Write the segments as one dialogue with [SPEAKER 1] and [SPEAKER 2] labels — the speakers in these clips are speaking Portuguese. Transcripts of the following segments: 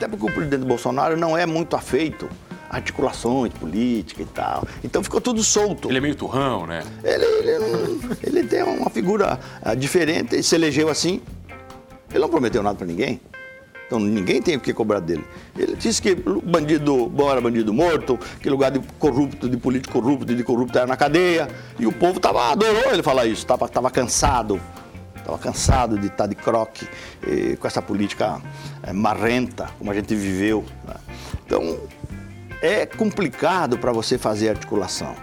[SPEAKER 1] Até porque o presidente Bolsonaro não é muito afeito articulações políticas e tal. Então ficou tudo solto.
[SPEAKER 2] Ele é meio turrão, né?
[SPEAKER 1] Ele, ele, ele tem uma figura ah, diferente e se elegeu assim. Ele não prometeu nada para ninguém. Então ninguém tem o que cobrar dele. Ele disse que bandido bom era bandido morto, que lugar de corrupto, de político corrupto, de corrupto era na cadeia. E o povo tava, adorou ele falar isso, estava tava cansado. Estava cansado de estar de croque eh, com essa política eh, marrenta, como a gente viveu. né? Então, é complicado para você fazer articulação.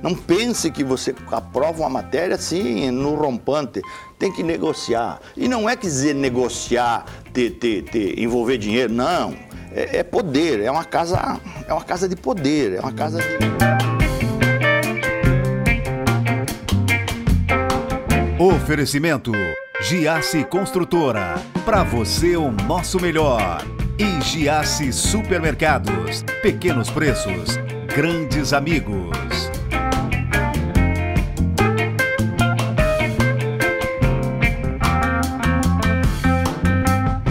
[SPEAKER 1] Não pense que você aprova uma matéria assim, no rompante. Tem que negociar. E não é que dizer negociar, ter, ter, ter, envolver dinheiro, não. É, é poder, é uma casa, é uma casa de poder, é uma casa de.
[SPEAKER 3] Oferecimento Giasse Construtora. Para você o nosso melhor. E Giasse Supermercados. Pequenos preços, grandes amigos.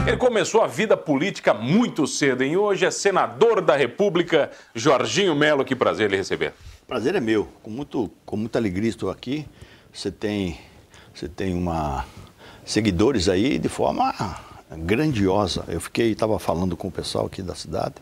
[SPEAKER 2] Ele começou a vida política muito cedo, hein? Hoje é senador da República, Jorginho Melo. Que prazer lhe receber.
[SPEAKER 1] Prazer é meu. Com, muito, com muita alegria estou aqui. Você tem, você tem uma seguidores aí de forma grandiosa. Eu fiquei, estava falando com o pessoal aqui da cidade.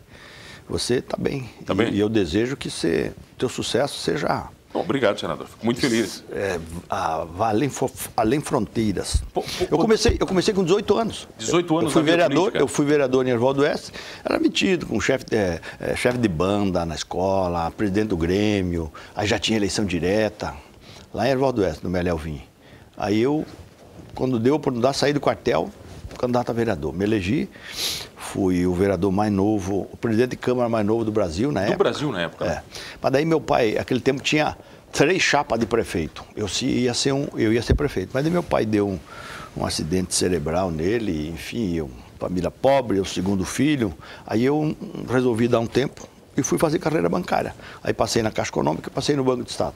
[SPEAKER 1] Você está bem.
[SPEAKER 2] Tá
[SPEAKER 1] e,
[SPEAKER 2] bem?
[SPEAKER 1] E eu desejo que você, teu sucesso seja
[SPEAKER 2] obrigado, senador. Fico muito feliz.
[SPEAKER 1] é, a- além, além fronteiras.
[SPEAKER 2] Pô, pô,
[SPEAKER 1] eu, comecei, eu comecei com 18 anos.
[SPEAKER 2] 18 anos
[SPEAKER 1] Eu fui vereador,
[SPEAKER 2] política.
[SPEAKER 1] eu fui vereador em Ervaldo Oeste, era metido com chefe de, é, chefe de banda na escola, presidente do Grêmio, aí já tinha eleição direta, lá em Ervaldo Oeste, no Melhor Aí eu, quando deu a oportunidade, saí do quartel, candidato a vereador. Me elegi, fui o vereador mais novo, o presidente de Câmara mais novo do Brasil na
[SPEAKER 2] Do
[SPEAKER 1] época.
[SPEAKER 2] Brasil na época.
[SPEAKER 1] É. Mas daí meu pai, aquele tempo tinha três chapas de prefeito. Eu ia ser um, eu ia ser prefeito. Mas daí meu pai deu um, um acidente cerebral nele, enfim, eu, família pobre, eu segundo filho. Aí eu hum, resolvi dar um tempo e fui fazer carreira bancária. Aí passei na Caixa Econômica e passei no Banco do Estado.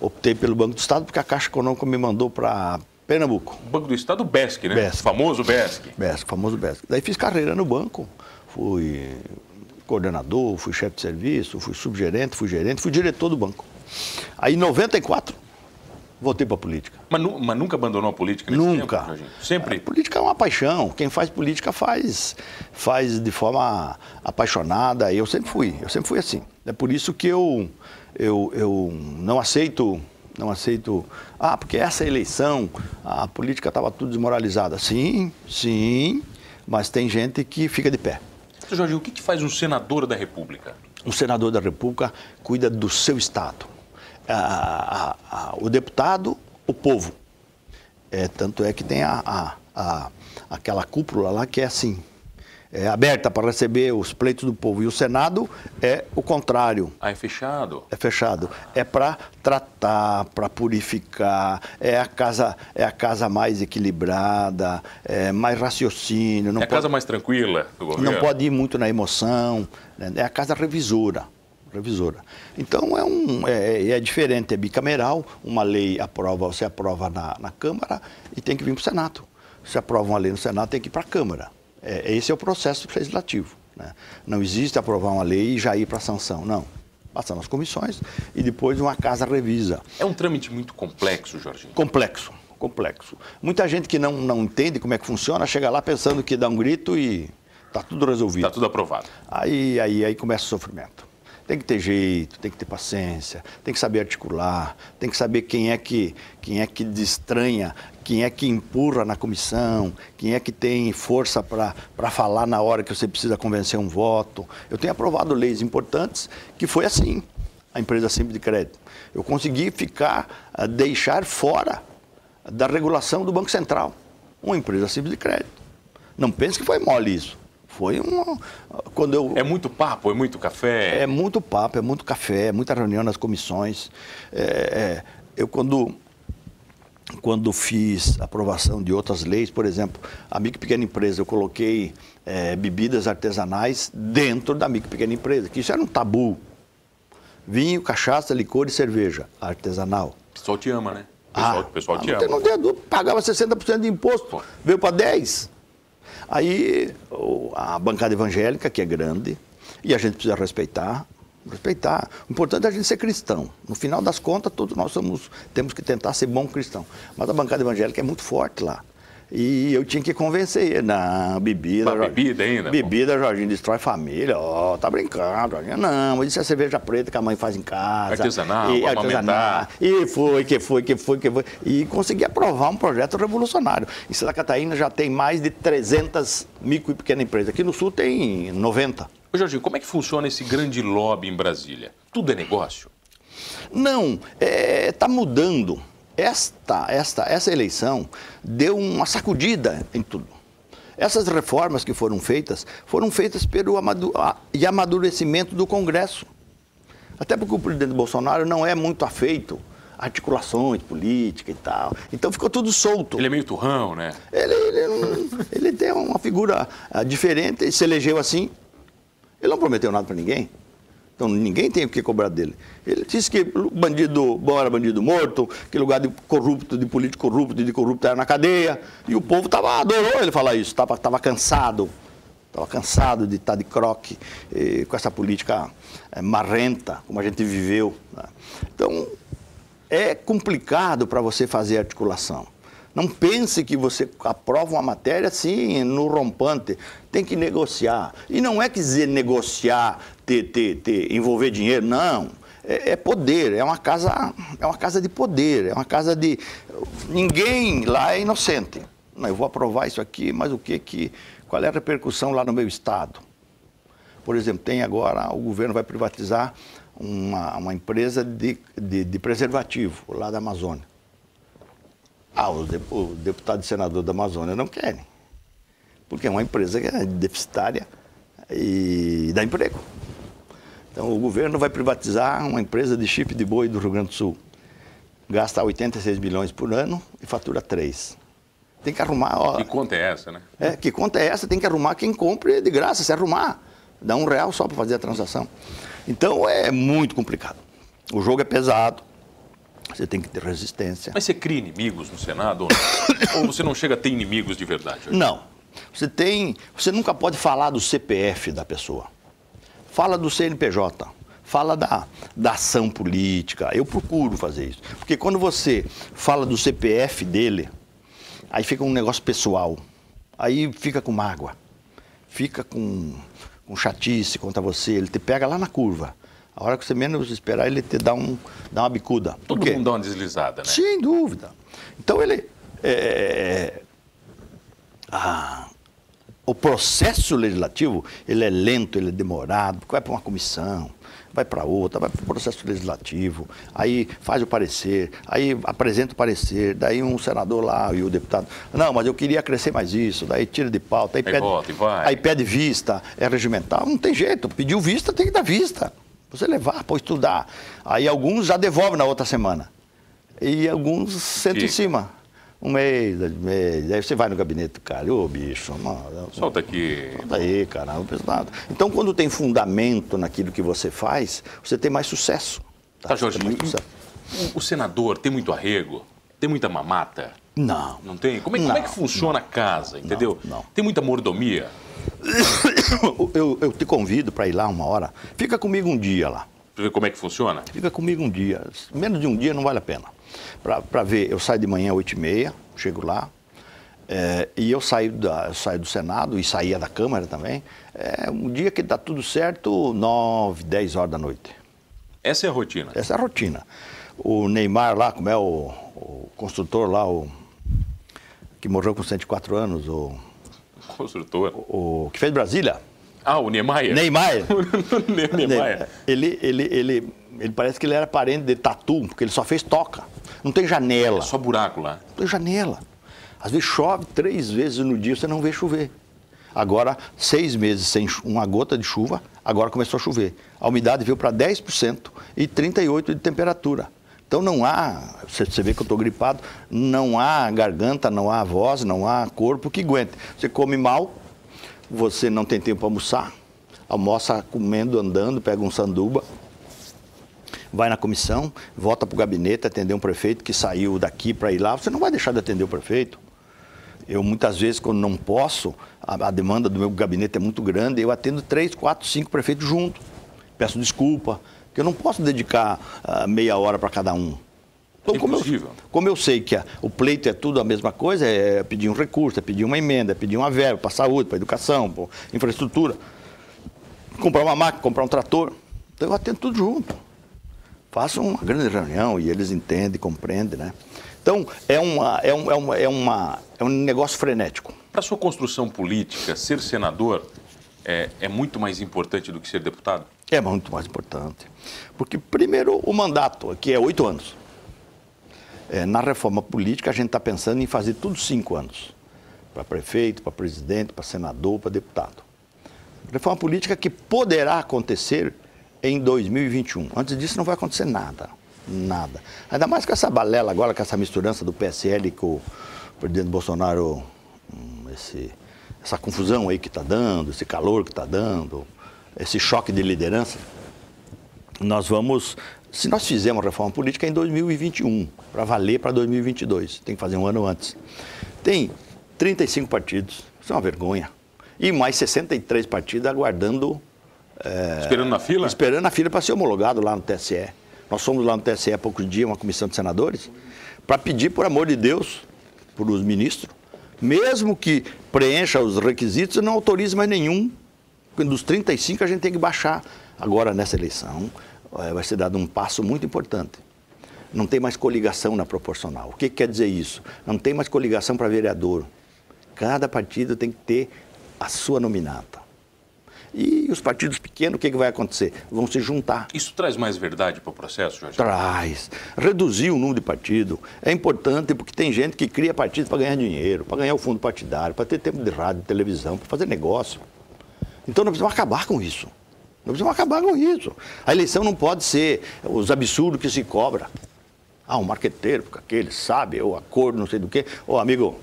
[SPEAKER 1] Optei pelo Banco do Estado porque a Caixa Econômica me mandou para Pernambuco.
[SPEAKER 2] Banco do Estado, o BESC, né?
[SPEAKER 1] BESC.
[SPEAKER 2] Famoso BESC.
[SPEAKER 1] BESC, famoso BESC. Daí fiz carreira no banco, fui coordenador, fui chefe de serviço, fui subgerente, fui gerente, fui diretor do banco. Aí em 94, voltei para a política.
[SPEAKER 2] Mas, nu- mas nunca abandonou a política nesse
[SPEAKER 1] Nunca.
[SPEAKER 2] tempo? Sempre?
[SPEAKER 1] A política é uma paixão. Quem faz política faz, faz de forma apaixonada. Eu sempre fui, eu sempre fui assim. É por isso que eu, eu, eu não aceito, não aceito. Ah, porque essa eleição, a política estava tudo desmoralizada. Sim, sim, mas tem gente que fica de pé.
[SPEAKER 2] Seu Jorginho, o que, que faz um senador da República?
[SPEAKER 1] Um senador da República cuida do seu Estado. Ah, ah, ah, o deputado, o povo. É, tanto é que tem a, a- a- aquela cúpula lá que é assim, é aberta para receber os pleitos do povo. E o Senado é o contrário.
[SPEAKER 2] Ah, é fechado.
[SPEAKER 1] É fechado. É para tratar, para purificar. É a casa, é a casa mais equilibrada, é mais raciocínio. Não
[SPEAKER 2] é a casa mais tranquila do governo?
[SPEAKER 1] não pode ir muito na emoção. né? É a casa revisora. Revisora. Então é, um, é, é diferente, é bicameral. Uma lei aprova, você aprova na, na Câmara e tem que vir para o Senado. Se aprova uma lei no Senado, tem que ir para a Câmara. É, esse é o processo legislativo. né? Não existe aprovar uma lei e já ir para a sanção. Não. Passa nas comissões e depois uma casa revisa.
[SPEAKER 2] É um trâmite muito complexo, Jorginho.
[SPEAKER 1] Complexo, complexo. Muita gente que não, não entende como é que funciona, chega lá pensando que dá um grito e está tudo resolvido.
[SPEAKER 2] Está tudo aprovado.
[SPEAKER 1] Aí, aí, aí começa o sofrimento. Tem que ter jeito, tem que ter paciência, tem que saber articular, tem que saber quem é que, quem é que destranha, quem é que empurra na comissão, quem é que tem força para falar na hora que você precisa convencer um voto. Eu tenho aprovado leis importantes que foi assim, a empresa simples de crédito. Eu consegui ficar, ah, deixar fora da regulação do Banco Central, uma empresa simples de crédito. Não pense que foi mole isso. Foi uma. Quando eu,
[SPEAKER 2] É muito papo, é muito café.
[SPEAKER 1] é muito papo, é muito café, é muita reunião nas comissões. É, é, eu, quando, quando fiz aprovação de outras leis, por exemplo, a micro pequena empresa, eu coloquei é, bebidas artesanais dentro da micro pequena empresa, que isso era um tabu. Vinho, cachaça, licor e cerveja artesanal.
[SPEAKER 2] O pessoal te ama, né? O pessoal, o pessoal
[SPEAKER 1] ah,
[SPEAKER 2] te
[SPEAKER 1] não,
[SPEAKER 2] ama.
[SPEAKER 1] tem, não tem pagava 60% de imposto,
[SPEAKER 2] Pô.
[SPEAKER 1] veio para 10%. Aí a bancada evangélica, que é grande, e a gente precisa respeitar, respeitar. O importante é a gente ser cristão. No final das contas, todos nós somos, temos que tentar ser bom cristão. Mas a bancada evangélica é muito forte lá. E eu tinha que convencer ele. Não, bebida.
[SPEAKER 2] Bebida ainda?
[SPEAKER 1] Bebida, Jorginho, destrói família. Ó, oh, tá brincando, Jorginho. Não, mas isso é cerveja preta que a mãe faz em casa.
[SPEAKER 2] Artesanal, e, artesanal.
[SPEAKER 1] E foi, que foi, que foi, que foi. E consegui aprovar um projeto revolucionário. Em Santa Catarina já tem mais de 300 micro e pequenas empresas. Aqui no Sul tem 90.
[SPEAKER 2] Ô, Jorginho, como é que funciona esse grande lobby em Brasília? Tudo é negócio?
[SPEAKER 1] Não, está é, tá mudando esta, esta, essa eleição deu uma sacudida em tudo. Essas reformas que foram feitas foram feitas pelo amadurecimento do Congresso. Até porque o presidente Bolsonaro não é muito afeito a articulações políticas e tal. Então ficou tudo solto.
[SPEAKER 2] Ele é meio turrão, né?
[SPEAKER 1] Ele, ele, ele tem uma figura ah, diferente, ele se elegeu assim. Ele não prometeu nada para ninguém. Então ninguém tem o que cobrar dele. Ele disse que bandido bom era bandido morto, que lugar de corrupto, de político corrupto, de corrupto era na cadeia. E o povo tava, adorou ele falar isso, estava tava cansado. Estava cansado de estar de croque eh, com essa política eh, marrenta, como a gente viveu. Né? Então, é complicado para você fazer articulação. Não pense que você aprova uma matéria assim, no rompante. Tem que negociar. E não é dizer negociar, ter, ter, ter, envolver dinheiro, não. É, é, poder, é uma casa, é uma casa de poder, é uma casa de. Ninguém lá é inocente. Não, eu vou aprovar isso aqui, mas o que que. Qual é a repercussão lá no meu estado? Por exemplo, tem agora, o governo vai privatizar uma, uma empresa de, de, de preservativo lá da Amazônia. Ah, o, deputado e senador da Amazônia não querem. Porque é uma empresa que é deficitária e dá emprego. Então o governo vai privatizar uma empresa de chip de boi do Rio Grande do Sul. Gasta 86 milhões por ano e fatura 3. Tem que arrumar. Ó,
[SPEAKER 2] que conta é essa, né?
[SPEAKER 1] É, que conta é essa? Tem que arrumar quem compre de graça, se arrumar. Dá um real só para fazer a transação. Então é muito complicado. O jogo é pesado. Você tem que ter resistência.
[SPEAKER 2] Mas você cria inimigos no Senado? ou você não chega a ter inimigos de verdade?
[SPEAKER 1] Não. Você tem. Você nunca pode falar do CPF da pessoa. Fala do CNPJ. Fala da, da ação política. Eu procuro fazer isso. Porque quando você fala do CPF dele, aí fica um negócio pessoal. Aí fica com mágoa. Fica com, com chatice contra você. Ele te pega lá na curva. A hora que você menos esperar, ele te dá, um, dá uma bicuda.
[SPEAKER 2] Todo mundo dá uma deslizada, né?
[SPEAKER 1] Sem dúvida. Então ele. É, ah, o processo legislativo ele é lento, ele é demorado, vai para uma comissão, vai para outra, vai para o processo legislativo, aí faz o parecer, aí apresenta o parecer, daí um senador lá e o deputado, não, mas eu queria crescer mais isso, daí tira de pauta, aí, aí pede, volta, aí pede vista, é regimental, não tem jeito, pediu vista, tem que dar vista você levar para estudar. Aí alguns já devolvem na outra semana. E alguns sentam em cima. Um mês, dois meses. Aí você vai no gabinete do cara, ô bicho, mano,
[SPEAKER 2] solta aqui.
[SPEAKER 1] Solta aí, cara, não penso nada. Então, quando tem fundamento naquilo que você faz, você tem mais sucesso.
[SPEAKER 2] Tá, tá Jorge, o, o senador tem muito arrego? Tem muita mamata?
[SPEAKER 1] Não.
[SPEAKER 2] Não tem? Como é, não, como é que funciona a casa, entendeu?
[SPEAKER 1] Não, não.
[SPEAKER 2] Tem muita mordomia?
[SPEAKER 1] eu, eu te convido para ir lá uma hora. Fica comigo um dia lá.
[SPEAKER 2] Para ver como é que funciona?
[SPEAKER 1] Fica comigo um dia. Menos de um dia não vale a pena. Para ver, eu saio de manhã às 8h30, chego lá. É, e eu saio, da, eu saio do Senado e saía da Câmara também. É um dia que dá tudo certo, 9, 10 horas da noite.
[SPEAKER 2] Essa é a rotina?
[SPEAKER 1] Essa é a rotina. O Neymar lá, como é o, o construtor lá, o, que morreu com 104 anos, o
[SPEAKER 2] Construtor.
[SPEAKER 1] O, o que fez Brasília.
[SPEAKER 2] Ah, o Niemeyer?
[SPEAKER 1] Neymar.
[SPEAKER 2] Niemeyer.
[SPEAKER 1] Ele, ele, ele, ele parece que ele era parente de Tatu, porque ele só fez toca. Não tem janela. É
[SPEAKER 2] só buraco lá.
[SPEAKER 1] Não tem janela. Às vezes chove três vezes no dia, você não vê chover. Agora, seis meses sem uma gota de chuva, agora começou a chover. A umidade veio para 10% e 38% de temperatura. Então não há, você vê que eu estou gripado, não há garganta, não há voz, não há corpo que aguente. Você come mal, você não tem tempo para almoçar, almoça comendo, andando, pega um sanduba, vai na comissão, volta para o gabinete, atender um prefeito que saiu daqui para ir lá, você não vai deixar de atender o prefeito. Eu muitas vezes, quando não posso, a, a demanda do meu gabinete é muito grande, eu atendo três, quatro, cinco prefeitos juntos. Peço desculpa, que eu não posso dedicar uh, meia hora para cada um. Então, como eu, como eu, sei que a, o pleito é tudo a mesma coisa, é pedir um recurso, é pedir uma emenda, é pedir uma verba para saúde, para educação, para infraestrutura, comprar uma máquina, comprar um trator. Então eu atendo tudo junto. Faço uma grande reunião e eles entendem, compreendem, né? Então é, uma, é, um, é, uma, é, uma, é um negócio frenético.
[SPEAKER 2] Para sua construção política, ser senador é, é muito mais importante do que ser deputado?
[SPEAKER 1] É muito mais importante. Porque, primeiro, o mandato aqui é oito anos. É, na reforma política, a gente está pensando em fazer tudo cinco anos. Para prefeito, para presidente, para senador, para deputado. Reforma política que poderá acontecer em 2021. Antes disso, não vai acontecer nada. Nada. Ainda mais com essa balela agora, com essa misturança do PSL com o presidente Bolsonaro, hum, esse, essa confusão aí que está dando, esse calor que está dando, esse choque de liderança. Nós vamos se nós fizermos reforma política em 2021, para valer para 2022, tem que fazer um ano antes. Tem 35 partidos, isso é uma vergonha. E mais 63 partidos aguardando.
[SPEAKER 2] É, esperando na fila?
[SPEAKER 1] Esperando na fila para ser homologado lá no TSE. Nós fomos lá no TSE há poucos dias, uma comissão de senadores, para pedir, por amor de Deus, para os ministros, mesmo que preencha os requisitos, não autorize mais nenhum. Dos 35 a gente tem que baixar. Agora, nessa eleição, eh, vai ser dado um passo muito importante. Não tem mais coligação na proporcional. O que, que quer dizer isso? Não tem mais coligação para vereador. Cada partido tem que ter a sua nominata. E os partidos pequenos, o que, que vai acontecer? Vão se juntar.
[SPEAKER 2] Isso traz mais verdade para o processo, Jorge?
[SPEAKER 1] Traz. Reduzir o número de partidos é importante porque tem gente que cria partido para ganhar dinheiro, para ganhar o fundo partidário, para ter tempo de rádio, de televisão, para fazer negócio. Então nós precisamos acabar com isso. Nós precisamos acabar com isso. A eleição não pode ser os absurdos que se cobra. Ah, um marqueteiro, porque aquele sabe, ou acordo, não sei do quê. Ô, amigo,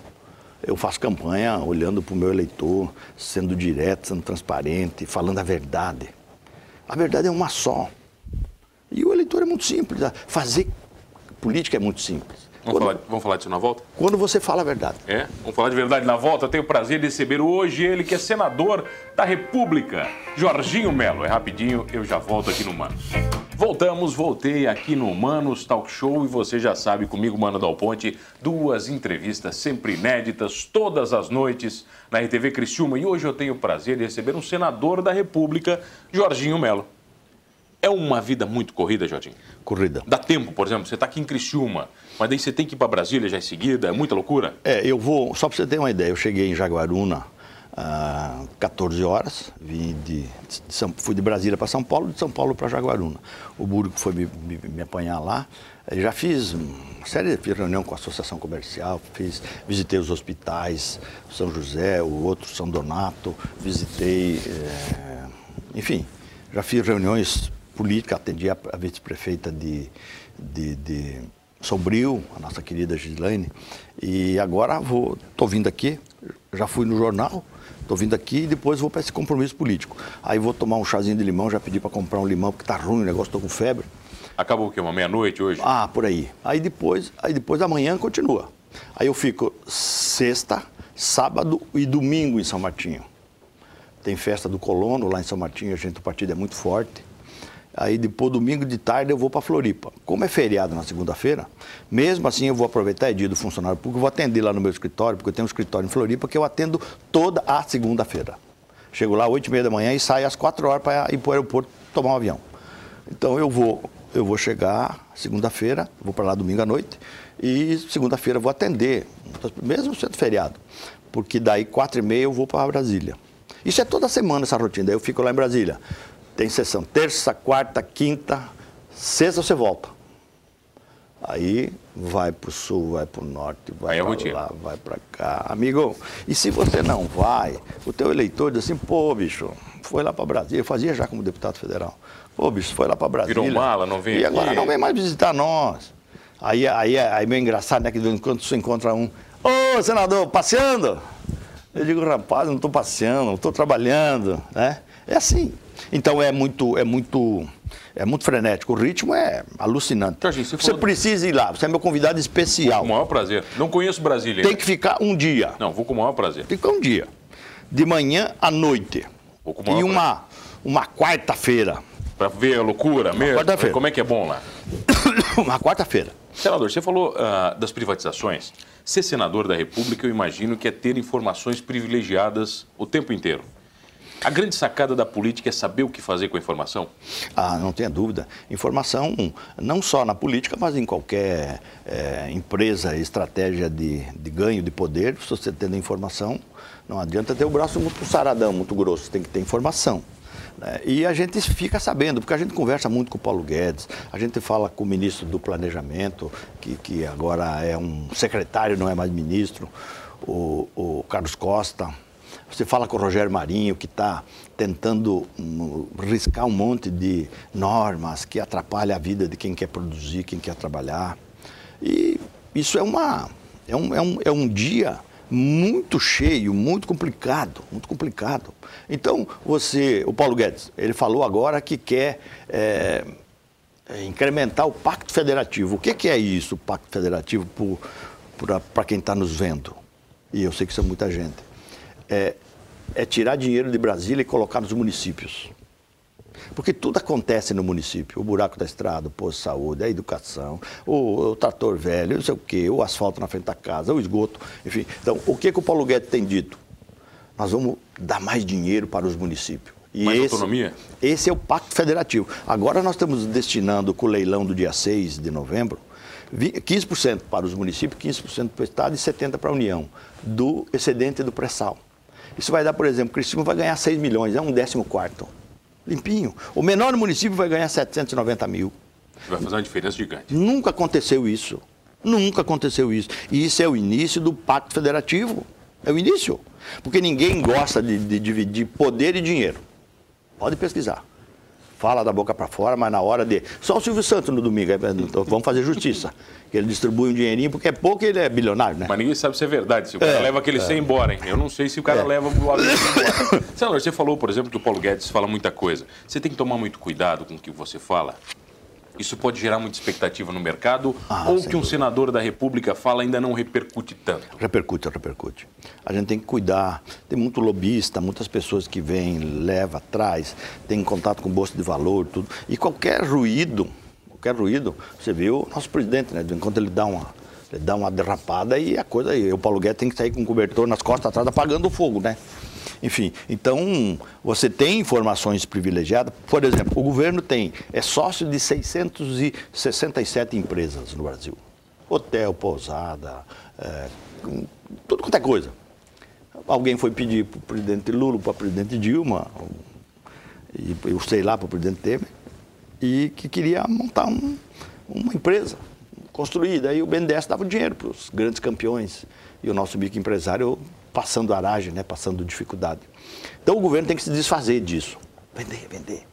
[SPEAKER 1] eu faço campanha olhando para o meu eleitor, sendo direto, sendo transparente, falando a verdade. A verdade é uma só. E o eleitor é muito simples. Fazer política é muito simples.
[SPEAKER 2] Vamos, quando, falar, vamos falar disso na volta?
[SPEAKER 1] Quando você fala a verdade.
[SPEAKER 2] É, vamos falar de verdade na volta. Eu tenho o prazer de receber hoje ele, que é senador da República, Jorginho Melo. É rapidinho, eu já volto aqui no Manos. Voltamos, voltei aqui no Manos Talk Show e você já sabe, comigo, Mano Dal Ponte, duas entrevistas sempre inéditas, todas as noites, na RTV Criciúma. E hoje eu tenho o prazer de receber um senador da República, Jorginho Melo. É uma vida muito corrida, Jorginho?
[SPEAKER 1] Corrida.
[SPEAKER 2] Dá tempo, por exemplo, você está aqui em Criciúma, mas daí você tem que ir para Brasília já em seguida, é muita loucura?
[SPEAKER 1] É, eu vou, só para você ter uma ideia, eu cheguei em Jaguaruna às 14 horas, vim de, de fui de Brasília para São Paulo, de São Paulo para Jaguaruna. O Burgo foi me, me, me apanhar lá, eu já fiz uma série de reunião com a Associação Comercial, fiz, visitei os hospitais, São José, o outro São Donato, visitei, é, enfim, já fiz reuniões política, atendi a, a vice-prefeita de, de, de Sombrio, a nossa querida Gislaine, e agora vou, estou vindo aqui, já fui no jornal, estou vindo aqui e depois vou para esse compromisso político. Aí vou tomar um chazinho de limão, já pedi para comprar um limão porque está ruim o negócio, estou com febre.
[SPEAKER 2] Acabou o quê? Uma meia-noite hoje?
[SPEAKER 1] Ah, por aí. Aí depois, aí depois amanhã continua. Aí eu fico sexta, sábado e domingo em São Martinho. Tem festa do colono lá em São Martinho, a gente, o partido é muito forte. Aí depois, domingo de tarde, eu vou para Floripa. Como é feriado na segunda-feira, mesmo assim eu vou aproveitar é dia do funcionário público, vou atender lá no meu escritório, porque eu tenho um escritório em Floripa que eu atendo toda a segunda-feira. Chego lá às 8 e meia da manhã e saio às 4 horas para ir para o aeroporto tomar um avião. Então eu vou, eu vou chegar segunda-feira, vou para lá domingo à noite, e segunda-feira vou atender, mesmo sendo feriado. Porque daí, 4 e meia, eu vou para Brasília. Isso é toda semana essa rotina, daí eu fico lá em Brasília. Tem sessão terça, quarta, quinta, sexta você volta. Aí vai para o sul, vai para o norte, vai
[SPEAKER 2] é
[SPEAKER 1] para lá, vai para cá. Amigo, e se você não vai, o teu eleitor diz assim, pô, bicho, foi lá para Brasília, eu fazia já como deputado federal. Pô, bicho, foi lá para Brasília.
[SPEAKER 2] Virou mala, não vem
[SPEAKER 1] E
[SPEAKER 2] aqui.
[SPEAKER 1] agora não vem mais visitar nós. Aí, aí, aí meio engraçado, né, que quando você encontra um, ô, senador, passeando? Eu digo, rapaz, não estou passeando, estou trabalhando, né? É assim. Então é muito, é muito, é muito frenético. O ritmo é alucinante.
[SPEAKER 2] Jorge, você
[SPEAKER 1] você
[SPEAKER 2] falou-
[SPEAKER 1] precisa ir lá. Você é meu convidado especial.
[SPEAKER 2] Com o maior prazer. Não conheço Brasília.
[SPEAKER 1] Tem que ficar um dia.
[SPEAKER 2] Não, vou com o maior prazer.
[SPEAKER 1] Ficar um dia. de manhã à noite.
[SPEAKER 2] Pouco maior
[SPEAKER 1] E uma, uma quarta-feira.
[SPEAKER 2] Para ver a loucura mesmo.
[SPEAKER 1] quarta-feira.
[SPEAKER 2] Como é que é bom lá?
[SPEAKER 1] uma quarta-feira.
[SPEAKER 2] Senador, você falou ah, das privatizações. Ser senador da República, eu imagino que é ter informações privilegiadas o tempo inteiro. A grande sacada da política é saber o que fazer com a informação?
[SPEAKER 1] Ah, não tenha dúvida. Informação, não só na política, mas em qualquer eh, empresa, estratégia de, de ganho de poder, se você tendo informação, não adianta ter o braço muito saradão, muito grosso, tem que ter informação. né? E a gente fica sabendo, porque a gente conversa muito com o Paulo Guedes, a gente fala com o ministro do Planejamento, que, que agora é um secretário, não é mais ministro, o, o Carlos Costa. Você fala com o Rogério Marinho, que está tentando hum, riscar um monte de normas que atrapalham a vida de quem quer produzir, quem quer trabalhar. E isso é, uma, é, um, é, um, é um dia muito cheio, muito complicado, muito complicado. Então, você, o Paulo Guedes, ele falou agora que quer é, incrementar o Pacto Federativo. O que, que é isso, o Pacto Federativo, para quem está nos vendo? E eu sei que isso é muita gente é, é tirar dinheiro de Brasília e colocar nos municípios. Porque tudo acontece no município. O buraco da estrada, o posto de saúde, a educação, o, o trator velho, não sei o quê, o asfalto na frente da casa, o esgoto, enfim. Então, o que, que o Paulo Guedes tem dito? Nós vamos dar mais dinheiro para os municípios.
[SPEAKER 2] E mais esse, autonomia?
[SPEAKER 1] Esse é o Pacto Federativo. Agora nós estamos destinando, com o leilão do dia 6 de novembro, 15% para os municípios, 15% para o Estado e 70% para a União, do excedente do pré-sal. Isso vai dar, por exemplo, Criciúma vai ganhar 6 milhões, é um décimo quarto. Limpinho. O menor município vai ganhar 790 mil.
[SPEAKER 2] Vai fazer uma diferença gigante.
[SPEAKER 1] Nunca aconteceu isso. Nunca aconteceu isso. E isso é o início do Pacto Federativo. É o início. Porque ninguém gosta de, de dividir poder e dinheiro. Pode pesquisar fala da boca para fora, mas na hora de. Só o Silvio Santos no domingo, então, vamos fazer justiça. Que ele distribui um dinheirinho, porque é pouco ele é bilionário, né?
[SPEAKER 2] Mas ninguém sabe se é verdade, se o cara é, leva aquele é. 100 embora, hein? Eu não sei se o cara é. leva o avião embora. Senador, você falou, por exemplo, que o Paulo Guedes fala muita coisa. Você tem que tomar muito cuidado com o que você fala. Isso pode gerar muita expectativa no mercado ah, ou que um dúvida. senador da República fala ainda não repercute tanto?
[SPEAKER 1] Repercute, repercute. A gente tem que cuidar. Tem muito lobista, muitas pessoas que vêm, leva, traz, tem contato com bolsa de valor, tudo. E qualquer ruído, qualquer ruído, você viu o nosso presidente, né? Enquanto ele dá uma, ele dá uma derrapada e a coisa aí. O Paulo Guedes tem que sair com o cobertor nas costas atrás apagando o fogo, né? Enfim, então você tem informações privilegiadas. Por exemplo, o governo tem, é sócio de 667 empresas no Brasil. Hotel, pousada, é, tudo quanto é coisa. Alguém foi pedir para o presidente Lula, para o presidente Dilma, e eu sei lá para o presidente Temer, e que queria montar um, uma empresa construída. Aí o BNDES dava dinheiro para os grandes campeões. E o nosso microempresário passando aragem, né, passando dificuldade. Então o governo tem que se desfazer disso. Vender, vender.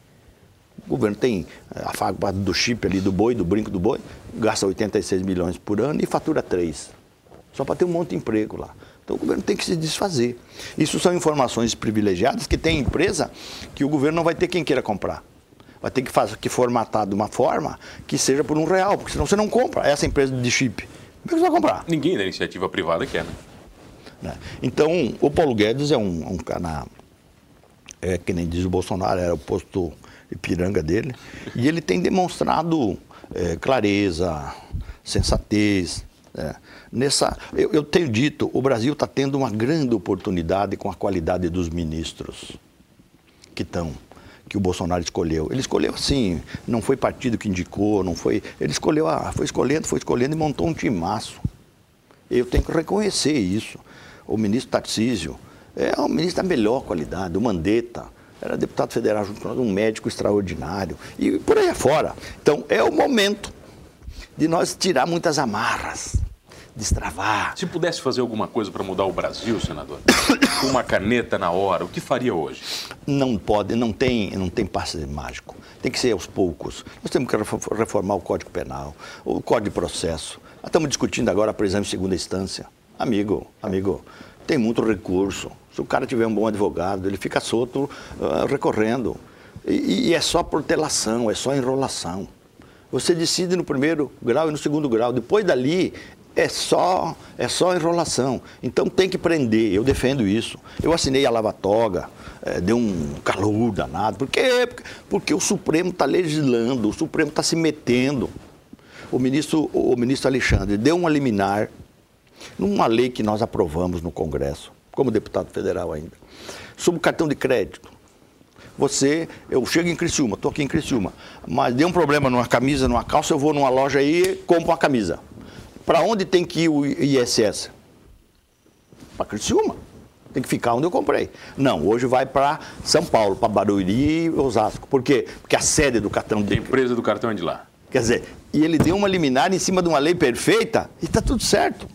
[SPEAKER 1] O governo tem eh, a fábrica do chip ali, do boi, do brinco do boi, gasta 86 milhões por ano e fatura 3. Só para ter um monte de emprego lá. Então o governo tem que se desfazer. Isso são informações privilegiadas que tem empresa que o governo não vai ter quem queira comprar. Vai ter que, fazer, que formatar de uma forma que seja por um real, porque senão você não compra essa empresa de chip. Como é que você vai comprar?
[SPEAKER 2] Ninguém da iniciativa privada quer, né?
[SPEAKER 1] Né? Então, o Paulo Guedes é um, um cara, é, que nem diz o Bolsonaro, era o posto Ipiranga dele, e ele tem demonstrado é, clareza, sensatez. É. Nessa, eu, eu tenho dito, o Brasil está tendo uma grande oportunidade com a qualidade dos ministros que estão que o Bolsonaro escolheu. Ele escolheu assim, não foi partido que indicou, não foi. Ele escolheu, ah, foi escolhendo, foi escolhendo e montou um timaço. Eu tenho que reconhecer isso o ministro Tarcísio, é um ministro da melhor qualidade, o Mandetta, era deputado federal junto com nós, um médico extraordinário, e por aí afora. Então, é o momento de nós tirar muitas amarras, destravar.
[SPEAKER 2] Se pudesse fazer alguma coisa para mudar o Brasil, senador, com uma caneta na hora, o que faria hoje?
[SPEAKER 1] Não pode, não tem, não tem passe mágico. Tem que ser aos poucos. Nós temos que reformar o Código Penal, o Código de Processo. Nós estamos discutindo agora a prisão em segunda instância. Amigo, amigo, tem muito recurso. Se o cara tiver um bom advogado, ele fica solto uh, recorrendo. E, e, é só protelação, é só enrolação. Você decide no primeiro grau e no segundo grau. Depois dali, é só, é só enrolação. Então tem que prender, eu defendo isso. Eu assinei a lava-toga, é, deu um calor danado. Por quê? Porque, porque o Supremo está legislando, o Supremo está se metendo. O ministro, o ministro Alexandre deu uma liminar numa lei que nós aprovamos no Congresso, como deputado federal ainda, sobre o cartão de crédito. Você, eu chego em Criciúma, estou aqui em Criciúma, mas deu um problema numa camisa, numa calça, eu vou numa loja aí e compro uma camisa. Para onde tem que ir o ISS? Para Criciúma. Tem que ficar onde eu comprei. Não, hoje vai para São Paulo, para Barueri e Osasco. Por quê? Porque a sede do cartão de...
[SPEAKER 2] A empresa do cartão é de lá.
[SPEAKER 1] Quer dizer, e ele deu uma liminar em cima de uma lei perfeita e está tudo certo.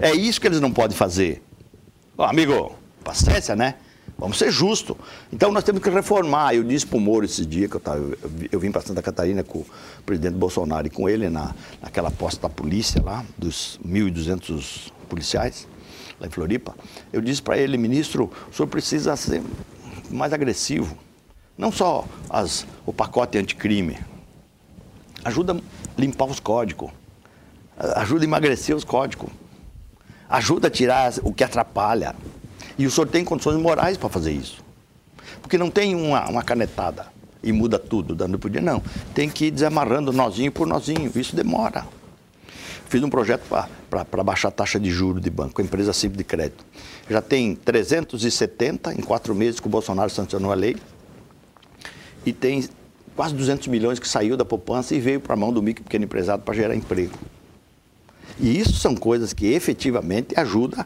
[SPEAKER 1] É isso que eles não podem fazer. Ó, amigo, paciência, né? Vamos ser justos. Então nós temos que reformar. Eu disse para o Moro esse dia que eu, tava, eu vim para Santa Catarina com o presidente Bolsonaro e com ele na, naquela posta da polícia lá, dos 1.200 policiais, lá em Floripa. Eu disse para ele, ministro, o senhor precisa ser mais agressivo. Não só as, o pacote anticrime. Ajuda a limpar os códigos. Ajuda a emagrecer os códigos. Ajuda a tirar o que atrapalha. E o senhor tem condições morais para fazer isso. Porque não tem uma, uma canetada e muda tudo, dando por dia. Não. Tem que ir desamarrando nozinho por nozinho. Isso demora. Fiz um projeto para baixar a taxa de juros de banco, empresa simples de crédito. Já tem 370 em quatro meses que o Bolsonaro sancionou a lei. E tem quase 200 milhões que saiu da poupança e veio para a mão do micro pequeno empresário para gerar emprego. E isso são coisas que efetivamente ajudam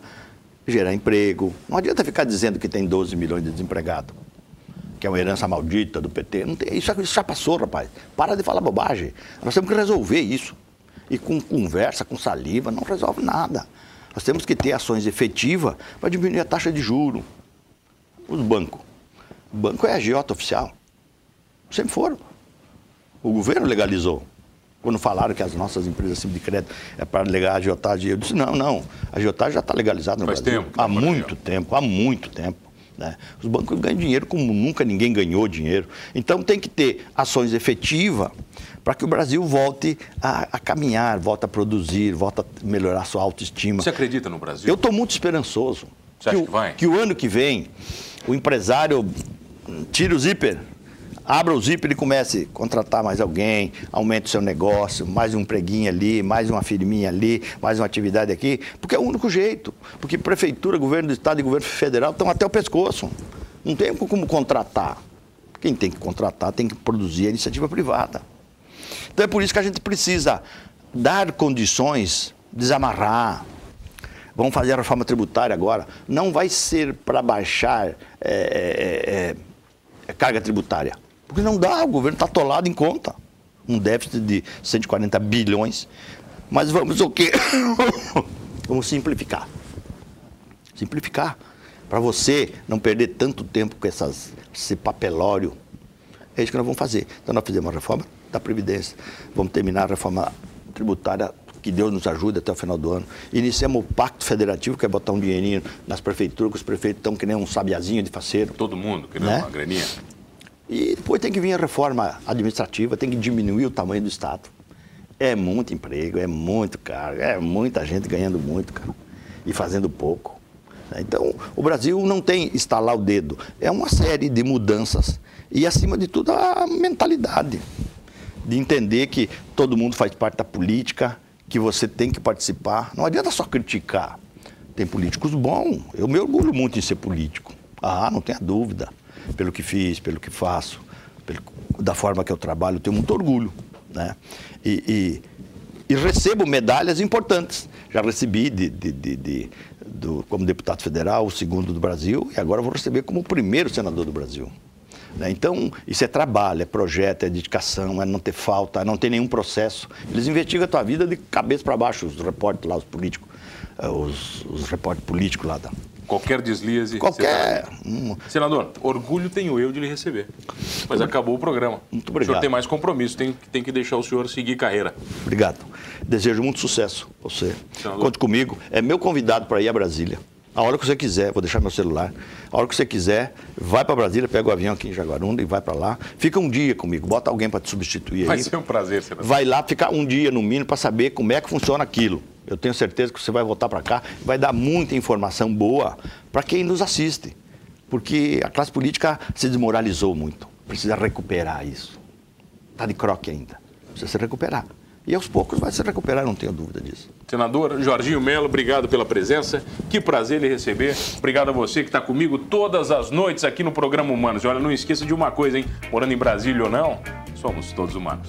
[SPEAKER 1] gerar emprego. Não adianta ficar dizendo que tem 12 milhões de desempregados, que é uma herança maldita do PT. Não tem, isso, isso já passou, rapaz. Para de falar bobagem. Nós temos que resolver isso. E com conversa, com saliva, não resolve nada. Nós temos que ter ações efetivas para diminuir a taxa de juro. Os bancos. O banco é a agiota oficial. Sempre foram. O governo legalizou. Quando falaram que as nossas empresas assim, de crédito é para legar a agiotagem, eu disse, não, não, a agiotagem já está legalizada no
[SPEAKER 2] Faz
[SPEAKER 1] Brasil.
[SPEAKER 2] tempo,
[SPEAKER 1] há
[SPEAKER 2] né,
[SPEAKER 1] muito tempo, há muito tempo. Né? Os bancos ganham dinheiro como nunca ninguém ganhou dinheiro. Então tem que ter ações efetivas para que o Brasil volte a, a, caminhar, volte a produzir, volte a melhorar a sua autoestima.
[SPEAKER 2] Você acredita no Brasil?
[SPEAKER 1] Eu estou muito esperançoso.
[SPEAKER 2] Você acha
[SPEAKER 1] que,
[SPEAKER 2] que vai?
[SPEAKER 1] que o ano que vem o empresário tira o zíper abra o zíper e comece a contratar mais alguém, aumente o seu negócio, mais um empreguinho ali, mais uma firminha ali, mais uma atividade aqui, porque é o único jeito. Porque prefeitura, governo do estado e governo federal estão até o pescoço. Não tem como contratar. Quem tem que contratar tem que produzir a iniciativa privada. Então é por isso que a gente precisa dar condições, desamarrar. Vamos fazer a reforma tributária agora. Não vai ser para baixar é, é, é, carga tributária. Porque não dá, o governo está atolado em conta. Um déficit de 140 bilhões. Mas vamos o quê? vamos simplificar. Simplificar. Para você não perder tanto tempo com essas, esse papelório. É isso que nós vamos fazer. Então nós fizemos a reforma da Previdência. Vamos terminar a reforma tributária que Deus nos ajude até o final do ano. Iniciamos o Pacto Federativo, que é botar um dinheirinho nas prefeituras, que os prefeitos estão que nem um sabiazinho de faceiro.
[SPEAKER 2] Todo mundo, querendo
[SPEAKER 1] Né?
[SPEAKER 2] uma graninha.
[SPEAKER 1] E depois tem que vir a reforma administrativa, tem que diminuir o tamanho do Estado. É muito emprego, é muito caro, é muita gente ganhando muito, cara, e fazendo pouco. Então, o Brasil não tem estalar o dedo, é uma série de mudanças. E, acima de tudo, a mentalidade de entender que todo mundo faz parte da política, que você tem que participar. Não adianta só criticar. Tem políticos bons, eu me orgulho muito em ser político. Ah, não tenha dúvida. Pelo que fiz, pelo que faço, pelo- da forma que eu trabalho, eu tenho muito orgulho. Né? E, e- e recebo medalhas importantes. Já recebi de, de- de- de- do- como deputado federal, o segundo do Brasil, e agora vou receber como o primeiro senador do Brasil. né? Então, isso é trabalho, é projeto, é dedicação, é não ter falta, é não ter nenhum processo. Eles investigam a tua vida de cabeça para baixo, os repórteres lá, os políticos, eh, os, os repórteres políticos lá. Da...
[SPEAKER 2] Qualquer deslize.
[SPEAKER 1] Qualquer.
[SPEAKER 2] você
[SPEAKER 1] um,
[SPEAKER 2] tá- Senador, orgulho tenho eu de lhe receber. Mas acabou o programa.
[SPEAKER 1] Muito
[SPEAKER 2] O senhor
[SPEAKER 1] obrigado.
[SPEAKER 2] tem mais compromisso, tem, tem que deixar o senhor seguir carreira.
[SPEAKER 1] Obrigado. Desejo muito sucesso a você.
[SPEAKER 2] Senador.
[SPEAKER 1] Conte comigo. É meu convidado para ir a Brasília. A hora que você quiser, vou deixar meu celular. A hora que você quiser, vai para Brasília, pega o avião aqui em Jaguarunda e vai para lá. Fica um dia comigo, bota alguém para te substituir
[SPEAKER 2] Vai
[SPEAKER 1] aí.
[SPEAKER 2] ser um prazer, senador.
[SPEAKER 1] Vai lá ficar um dia no mínimo para saber como é que funciona aquilo. Eu tenho certeza que você vai voltar para cá, vai dar muita informação boa para quem nos assiste. Porque a classe política se desmoralizou muito. Precisa recuperar isso. Está de croque ainda. Precisa se recuperar. E aos poucos vai se recuperar, não tenho dúvida disso.
[SPEAKER 2] Senador Jorginho Melo, obrigado pela presença. Que prazer lhe receber. Obrigado a você que está comigo todas as noites aqui no programa Humanos. E olha, não esqueça de uma coisa, hein? Morando em Brasília ou não, somos todos humanos.